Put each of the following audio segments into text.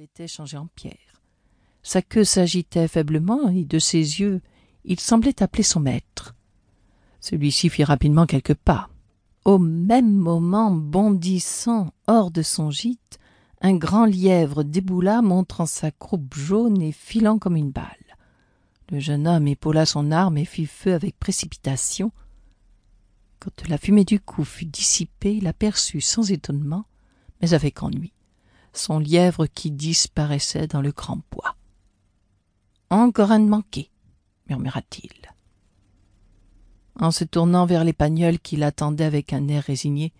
était changé en pierre. Sa queue s'agitait faiblement et de ses yeux il semblait appeler son maître. Celui-ci fit rapidement quelques pas. Au même moment, bondissant hors de son gîte, un grand lièvre déboula, montrant sa croupe jaune et filant comme une balle. Le jeune homme épaula son arme et fit feu avec précipitation. Quand la fumée du coup fut dissipée, il aperçut sans étonnement, mais avec ennui, son lièvre qui disparaissait dans le grand bois. Encore un de manqué, murmura-t-il. En se tournant vers l'épagneul qui l'attendait avec un air résigné.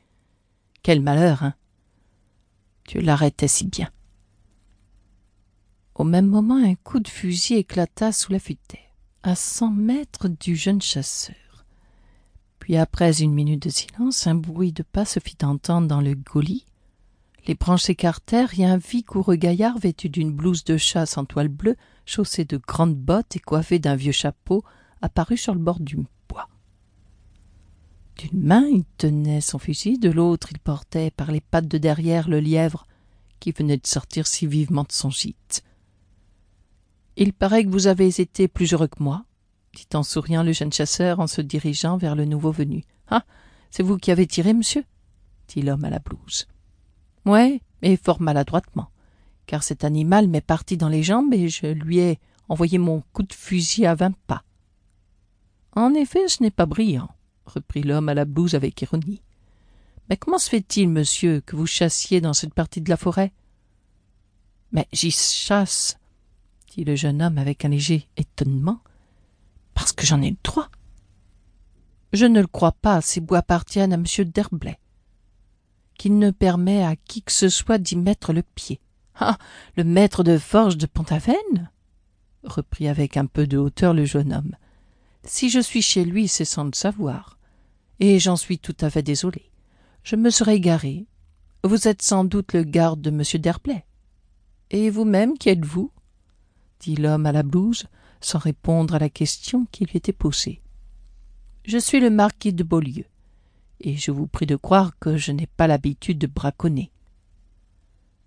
Quel malheur, hein Tu l'arrêtais si bien. Au même moment, un coup de fusil éclata sous la futaie, à cent mètres du jeune chasseur. Puis, après une minute de silence, un bruit de pas se fit entendre dans le goulis. Les branches s'écartèrent et un vigoureux gaillard vêtu d'une blouse de chasse en toile bleue, chaussé de grandes bottes et coiffé d'un vieux chapeau, apparut sur le bord du bois. D'une main il tenait son fusil, de l'autre il portait par les pattes de derrière le lièvre qui venait de sortir si vivement de son gîte. Il paraît que vous avez été plus heureux que moi, dit en souriant le jeune chasseur en se dirigeant vers le nouveau venu. Ah. C'est vous qui avez tiré, monsieur? dit l'homme à la blouse. Ouais, et fort maladroitement, car cet animal m'est parti dans les jambes et je lui ai envoyé mon coup de fusil à vingt pas. En effet, ce n'est pas brillant, reprit l'homme à la blouse avec ironie. Mais comment se fait-il, monsieur, que vous chassiez dans cette partie de la forêt? Mais j'y chasse, dit le jeune homme avec un léger étonnement, parce que j'en ai le droit. Je ne le crois pas, ces bois appartiennent à M. D'Herblay, qu'il ne permet à qui que ce soit d'y mettre le pied. Ah. Le maître de forge de Pont-Aven reprit avec un peu de hauteur le jeune homme. Si je suis chez lui, c'est sans le savoir. Et j'en suis tout à fait désolé. Je me serais égaré. Vous êtes sans doute le garde de M. D'Herblay. Et vous-même, qui êtes-vous? dit l'homme à la blouse, sans répondre à la question qui lui était posée. Je suis le marquis de Beaulieu, et je vous prie de croire que je n'ai pas l'habitude de braconner.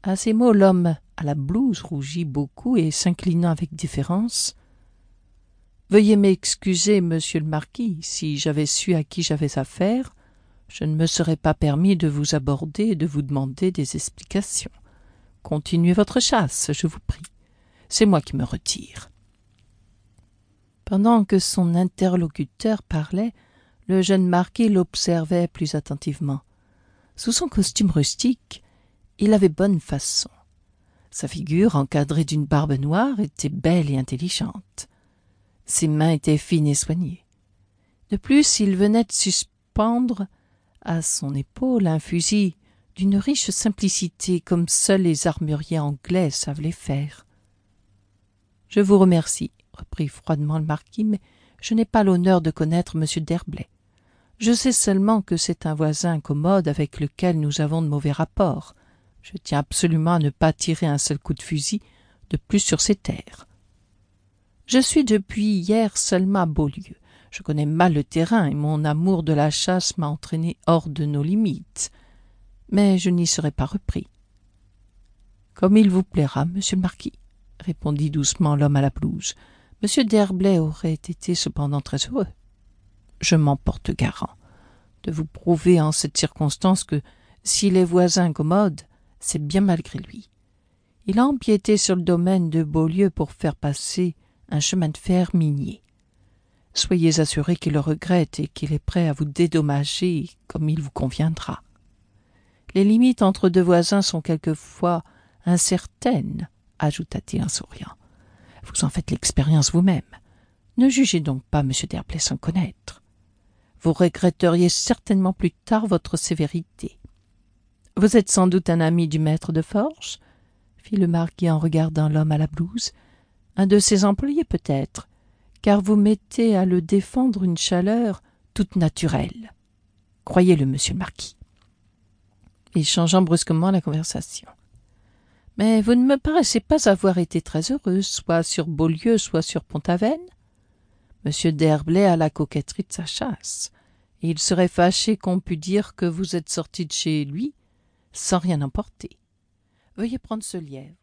À ces mots, l'homme à la blouse rougit beaucoup et s'inclinant avec différence. Veuillez m'excuser, monsieur le marquis, si j'avais su à qui j'avais affaire, je ne me serais pas permis de vous aborder et de vous demander des explications. Continuez votre chasse, je vous prie c'est moi qui me retire. Pendant que son interlocuteur parlait, le jeune marquis l'observait plus attentivement. Sous son costume rustique, il avait bonne façon. Sa figure, encadrée d'une barbe noire, était belle et intelligente. Ses mains étaient fines et soignées. De plus, il venait de suspendre à son épaule un fusil d'une riche simplicité comme seuls les armuriers anglais savent les faire. Je vous remercie, reprit froidement le marquis, mais je n'ai pas l'honneur de connaître M. d'Herblay. Je sais seulement que c'est un voisin commode avec lequel nous avons de mauvais rapports. Je tiens absolument à ne pas tirer un seul coup de fusil de plus sur ces terres. Je suis depuis hier seulement à Beaulieu. Je connais mal le terrain et mon amour de la chasse m'a entraîné hors de nos limites. Mais je n'y serai pas repris. Comme il vous plaira, monsieur le marquis répondit doucement l'homme à la blouse. Monsieur d'Herblay aurait été cependant très heureux. Je m'en porte garant de vous prouver en cette circonstance que s'il est voisin commode, c'est bien malgré lui. Il a empiété sur le domaine de Beaulieu pour faire passer un chemin de fer minier. Soyez assuré qu'il le regrette et qu'il est prêt à vous dédommager comme il vous conviendra. Les limites entre deux voisins sont quelquefois incertaines ajouta-t-il en souriant. Vous en faites l'expérience vous-même. Ne jugez donc pas M. d'Herblay sans connaître. Vous regretteriez certainement plus tard votre sévérité. Vous êtes sans doute un ami du maître de forge fit le marquis en regardant l'homme à la blouse. Un de ses employés peut-être, car vous mettez à le défendre une chaleur toute naturelle. Croyez-le, monsieur le marquis. Et changeant brusquement la conversation mais vous ne me paraissez pas avoir été très heureuse, soit sur Beaulieu, soit sur Pont-Aven. Monsieur d'Herblay a la coquetterie de sa chasse, et il serait fâché qu'on pût dire que vous êtes sorti de chez lui sans rien emporter. Veuillez prendre ce lièvre.